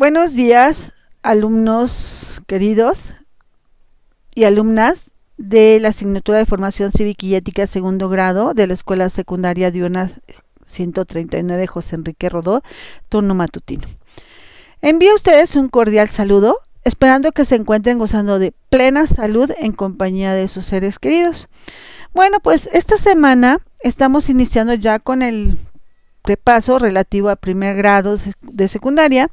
Buenos días, alumnos queridos y alumnas de la asignatura de formación cívica y ética segundo grado de la Escuela Secundaria Diurna 139 José Enrique Rodó, turno matutino. Envío a ustedes un cordial saludo, esperando que se encuentren gozando de plena salud en compañía de sus seres queridos. Bueno, pues esta semana estamos iniciando ya con el repaso relativo a primer grado de secundaria,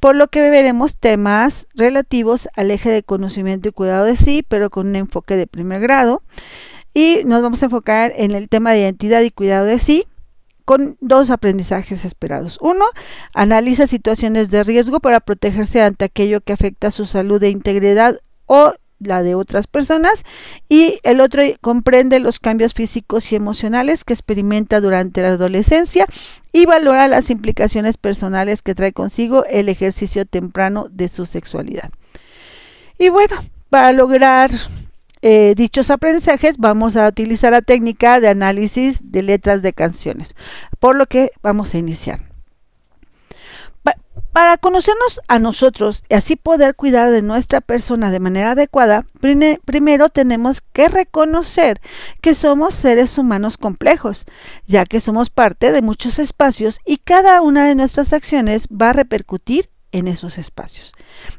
por lo que veremos temas relativos al eje de conocimiento y cuidado de sí, pero con un enfoque de primer grado. Y nos vamos a enfocar en el tema de identidad y cuidado de sí, con dos aprendizajes esperados. Uno, analiza situaciones de riesgo para protegerse ante aquello que afecta su salud e integridad o la de otras personas y el otro comprende los cambios físicos y emocionales que experimenta durante la adolescencia y valora las implicaciones personales que trae consigo el ejercicio temprano de su sexualidad. Y bueno, para lograr eh, dichos aprendizajes vamos a utilizar la técnica de análisis de letras de canciones, por lo que vamos a iniciar. Para conocernos a nosotros y así poder cuidar de nuestra persona de manera adecuada, primero tenemos que reconocer que somos seres humanos complejos, ya que somos parte de muchos espacios y cada una de nuestras acciones va a repercutir en esos espacios,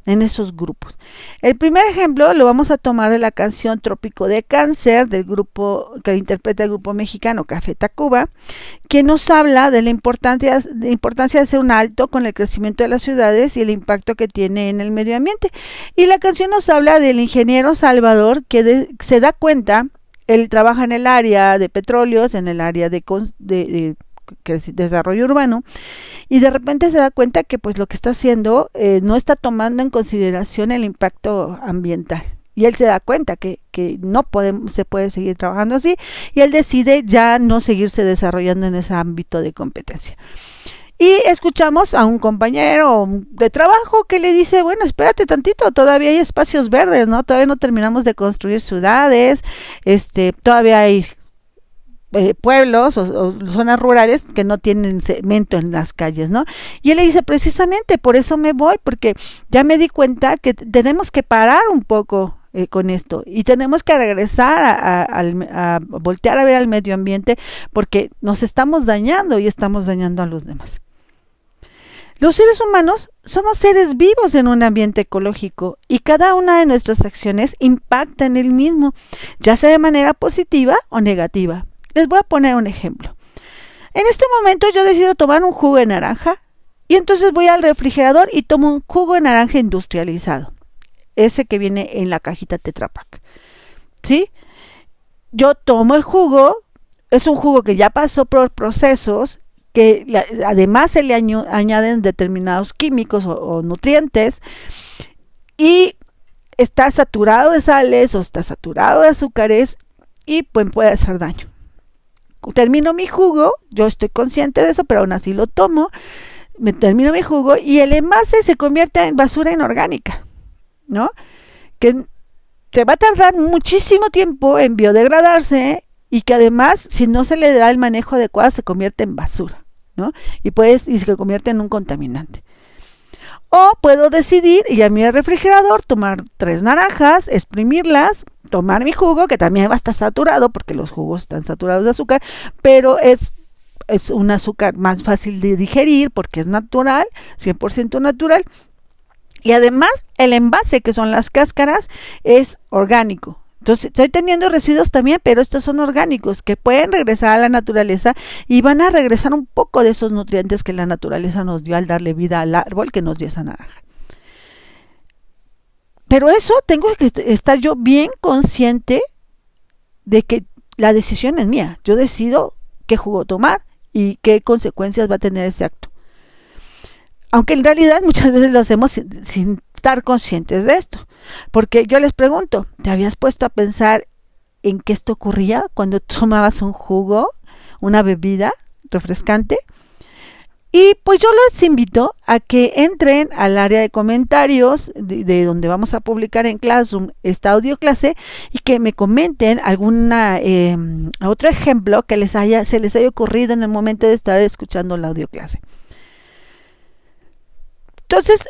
en esos grupos. El primer ejemplo lo vamos a tomar de la canción Trópico de Cáncer del grupo que interpreta el grupo mexicano Café Tacuba, que nos habla de la importancia de, importancia de hacer un alto con el crecimiento de las ciudades y el impacto que tiene en el medio ambiente. Y la canción nos habla del ingeniero Salvador que se da cuenta, él trabaja en el área de petróleos, en el área de, de desarrollo urbano, y de repente se da cuenta que pues lo que está haciendo eh, no está tomando en consideración el impacto ambiental. Y él se da cuenta que, que no se puede seguir trabajando así y él decide ya no seguirse desarrollando en ese ámbito de competencia. Y escuchamos a un compañero de trabajo que le dice, bueno, espérate tantito, todavía hay espacios verdes, ¿no? Todavía no terminamos de construir ciudades, este, todavía hay eh, pueblos o, zonas rurales que no tienen cemento en las calles, ¿no? Y él le dice, precisamente por eso me voy, porque ya me di cuenta que tenemos que parar un poco eh, con esto y tenemos que regresar a, a, voltear a ver al medio ambiente porque nos estamos dañando y estamos dañando a los demás. Los seres humanos somos seres vivos en un ambiente ecológico y cada una de nuestras acciones impacta en el mismo, ya sea de manera positiva o negativa. Les voy a poner un ejemplo. En este momento yo decido tomar un jugo de naranja y entonces voy al refrigerador y tomo un jugo de naranja industrializado. Ese que viene en la cajita Tetra Pak. ¿Sí? Yo tomo el jugo, es un jugo que ya pasó por procesos que además se le añaden determinados químicos o nutrientes y está saturado de sales o está saturado de azúcares y pues puede hacer daño termino mi jugo, yo estoy consciente de eso, pero aún así lo tomo, me termino mi jugo y el envase se convierte en basura inorgánica, ¿no? Que se va a tardar muchísimo tiempo en biodegradarse y que además, si no se le da el manejo adecuado, se convierte en basura, ¿no? Y pues, y se convierte en un contaminante. O puedo decidir ir a mi refrigerador, tomar tres naranjas, exprimirlas, tomar mi jugo, que también va a estar saturado, porque los jugos están saturados de azúcar, pero es, es un azúcar más fácil de digerir porque es natural, 100% natural. Y además el envase, que son las cáscaras, es orgánico. Entonces, estoy teniendo residuos también, pero estos son orgánicos que pueden regresar a la naturaleza y van a regresar un poco de esos nutrientes que la naturaleza nos dio al darle vida al árbol que nos dio esa naranja. Pero eso tengo que estar yo bien consciente de que la decisión es mía. Yo decido qué jugo tomar y qué consecuencias va a tener ese acto. Aunque en realidad muchas veces lo hacemos sin estar conscientes de esto. Porque yo les pregunto, ¿te habías puesto a pensar en qué esto ocurría cuando tomabas un jugo, una bebida refrescante? Y pues yo les invito a que entren al área de comentarios de, donde vamos a publicar en Classroom esta audio clase y que me comenten alguna em, otro ejemplo que les haya, se les haya ocurrido en el momento de estar escuchando la audio clase. Entonces,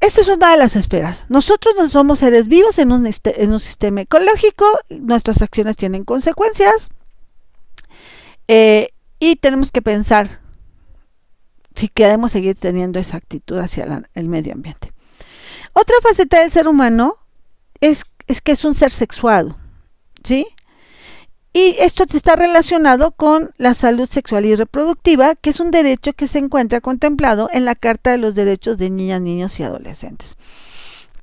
esta es una de las esferas. Nosotros no somos seres vivos en un, en un sistema ecológico, nuestras acciones tienen consecuencias eh, y tenemos que pensar si queremos seguir teniendo esa actitud hacia el medio ambiente. Otra faceta del ser humano es, es que es un ser sexuado, ¿sí? Y esto está relacionado con la salud sexual y reproductiva, que es un derecho que se encuentra contemplado en la Carta de los Derechos de Niñas, Niños y Adolescentes.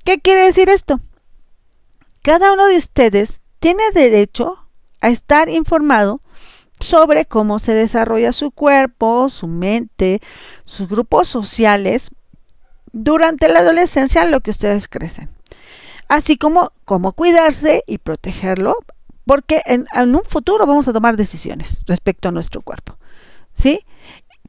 ¿Qué quiere decir esto? Cada uno de ustedes tiene derecho a estar informado sobre cómo se desarrolla su cuerpo, su mente, sus grupos sociales durante la adolescencia en lo que ustedes crecen. Así como cómo cuidarse y protegerlo porque en, un futuro vamos a tomar decisiones respecto a nuestro cuerpo, ¿sí?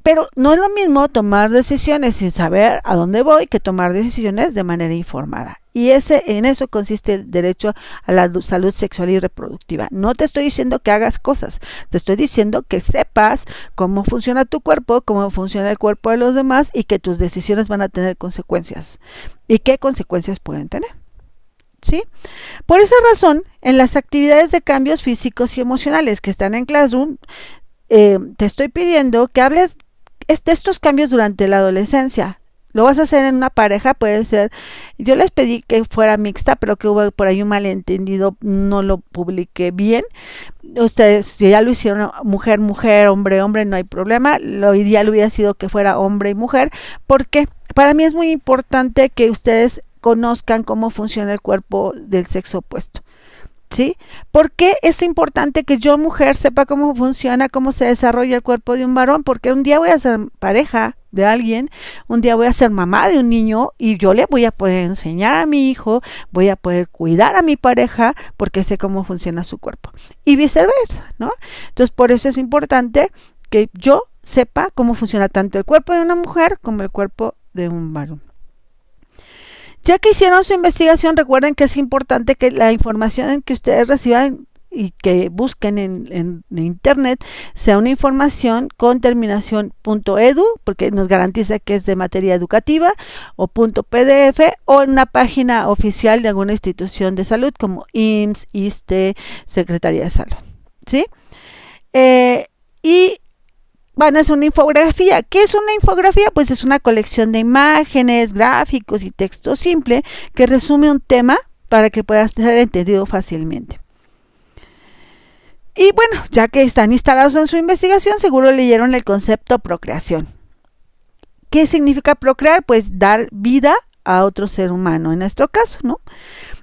Pero no es lo mismo tomar decisiones sin saber a dónde voy que tomar decisiones de manera informada. Y ese, en eso consiste el derecho a la salud sexual y reproductiva. No te estoy diciendo que hagas cosas, te estoy diciendo que sepas cómo funciona tu cuerpo, cómo funciona el cuerpo de los demás y que tus decisiones van a tener consecuencias. ¿Y qué consecuencias pueden tener? ¿sí? Por esa razón, en las actividades de cambios físicos y emocionales que están en Classroom, eh, te estoy pidiendo que hables de estos cambios durante la adolescencia. Lo vas a hacer en una pareja, puede ser. Yo les pedí que fuera mixta, pero que hubo por ahí un malentendido, no lo publiqué bien. Ustedes, si ya lo hicieron mujer, mujer, hombre, hombre, no hay problema. Lo ideal hubiera sido que fuera hombre y mujer, porque para mí es muy importante que ustedes conozcan cómo funciona el cuerpo del sexo opuesto. ¿Sí? ¿Por qué es importante que yo, mujer, sepa cómo funciona, cómo se desarrolla el cuerpo de un varón? Porque un día voy a ser pareja de alguien, un día voy a ser mamá de un niño y yo le voy a poder enseñar a mi hijo, voy a poder cuidar a mi pareja porque sé cómo funciona su cuerpo. Y viceversa, ¿no? Entonces, por eso es importante que yo sepa cómo funciona tanto el cuerpo de una mujer como el cuerpo de un varón. Ya que hicieron su investigación, recuerden que es importante que la información que ustedes reciban y que busquen en, internet sea una información con terminación .edu porque nos garantiza que es de materia educativa o .pdf o en una página oficial de alguna institución de salud como IMSS, ISTE, Secretaría de Salud. ¿sí? Eh, y a hacer una infografía. ¿Qué es una infografía? Pues es una colección de imágenes, gráficos y texto simple que resume un tema para que pueda ser entendido fácilmente. Y bueno, ya que están instalados en su investigación, seguro leyeron el concepto procreación. ¿Qué significa procrear? Pues dar vida a otro ser humano, en nuestro caso, ¿no?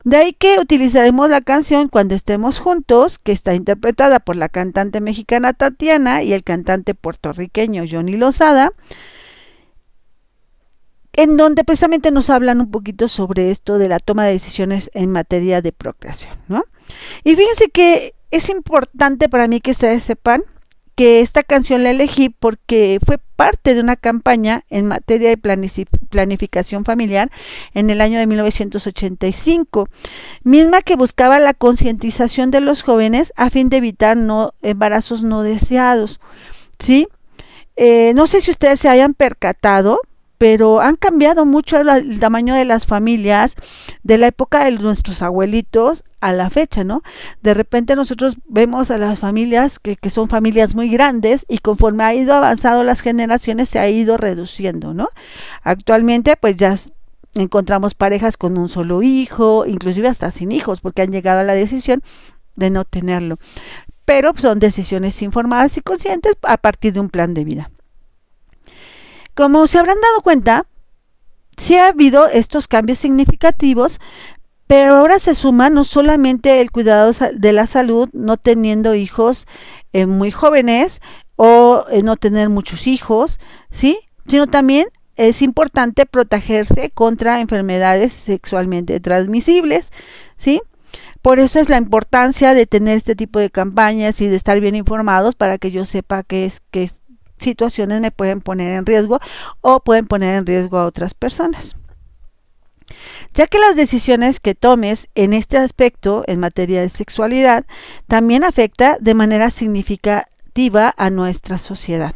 De ahí que utilizaremos la canción Cuando estemos juntos, que está interpretada por la cantante mexicana Tatiana y el cantante puertorriqueño Johnny Lozada, en donde precisamente nos hablan un poquito sobre esto de la toma de decisiones en materia de procreación, ¿no? Y fíjense que es importante para mí que ustedes sepan que esta canción la elegí porque fue parte de una campaña en materia de planificación familiar en el año de 1985, misma que buscaba la concientización de los jóvenes a fin de evitar no, embarazos no deseados. ¿sí? Eh, no sé si ustedes se hayan percatado, pero han cambiado mucho el tamaño de las familias de la época de nuestros abuelitos a la fecha, ¿no? De repente nosotros vemos a las familias que, que son familias muy grandes y conforme ha ido avanzando las generaciones se ha ido reduciendo, ¿no? Actualmente pues ya encontramos parejas con un solo hijo, inclusive hasta sin hijos, porque han llegado a la decisión de no tenerlo. Pero son decisiones informadas y conscientes a partir de un plan de vida. Como se habrán dado cuenta, sí ha habido estos cambios significativos, pero ahora se suma no solamente el cuidado de la salud, no teniendo hijos eh, muy jóvenes o eh, no tener muchos hijos, ¿sí? Sino también es importante protegerse contra enfermedades sexualmente transmisibles, ¿sí? Por eso es la importancia de tener este tipo de campañas y de estar bien informados para que yo sepa qué es, qué es situaciones me pueden poner en riesgo o pueden poner en riesgo a otras personas. Ya que las decisiones que tomes en este aspecto en materia de sexualidad también afecta de manera significativa a nuestra sociedad.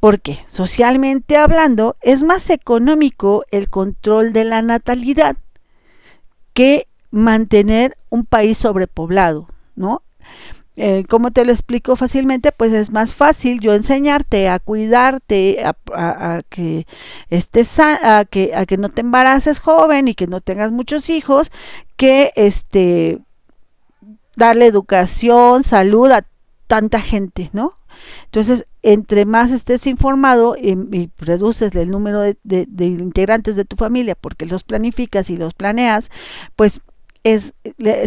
Porque socialmente hablando es más económico el control de la natalidad que mantener un país sobrepoblado, ¿no? Eh, ¿Cómo te lo explico fácilmente? Pues es más fácil yo enseñarte a cuidarte, a, que estés, a que, a que no te embaraces joven y que no tengas muchos hijos, que este darle educación, salud a tanta gente, ¿no? Entonces, entre más estés informado y, reduces el número de, integrantes de tu familia porque los planificas y los planeas, pues es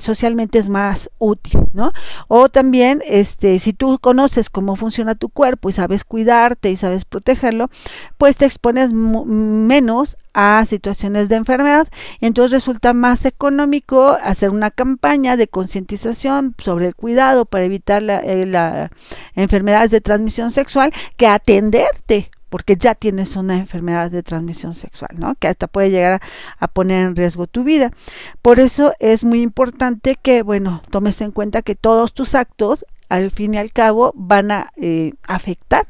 socialmente es más útil, ¿no? O también, este, si tú conoces cómo funciona tu cuerpo y sabes cuidarte y sabes protegerlo, pues te expones menos a situaciones de enfermedad entonces resulta más económico hacer una campaña de concientización sobre el cuidado para evitar la, eh, la enfermedades de transmisión sexual que atenderte porque ya tienes una enfermedad de transmisión sexual, ¿no? Que hasta puede llegar a, poner en riesgo tu vida. Por eso es muy importante que, bueno, tomes en cuenta que todos tus actos, al fin y al cabo, van a eh, afectar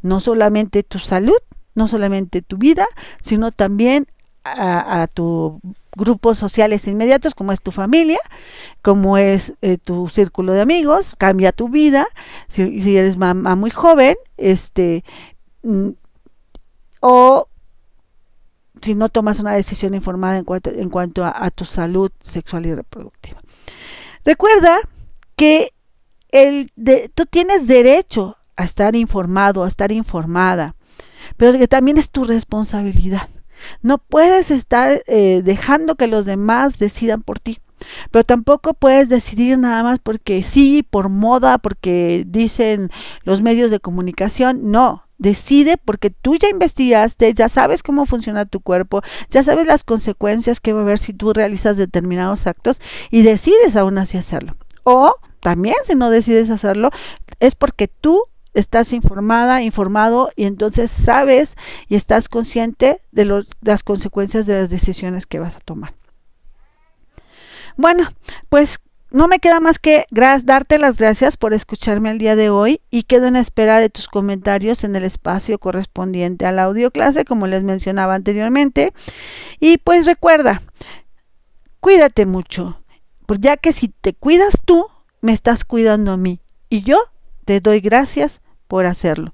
no solamente tu salud, no solamente tu vida, sino también a, tus grupos sociales inmediatos, como es tu familia, como es eh, tu círculo de amigos, cambia tu vida. Si, si eres mamá muy joven, este, o si no tomas una decisión informada en cuanto, en cuanto a, tu salud sexual y reproductiva. Recuerda que el de, tú tienes derecho a estar informado, a estar informada, pero que también es tu responsabilidad. No puedes estar eh, dejando que los demás decidan por ti. Pero tampoco puedes decidir nada más porque sí, por moda, porque dicen los medios de comunicación. No, Decide porque tú ya investigaste, ya sabes cómo funciona tu cuerpo, ya sabes las consecuencias que va a haber si tú realizas determinados actos y decides aún así hacerlo. O también si no decides hacerlo, es porque tú estás informada, informado y entonces sabes y estás consciente de las consecuencias de las decisiones que vas a tomar. Bueno, pues no me queda más que darte las gracias por escucharme el día de hoy y quedo en espera de tus comentarios en el espacio correspondiente a la audio clase, como les mencionaba anteriormente. Y pues recuerda, cuídate mucho, ya que si te cuidas tú, me estás cuidando a mí y yo te doy gracias por hacerlo.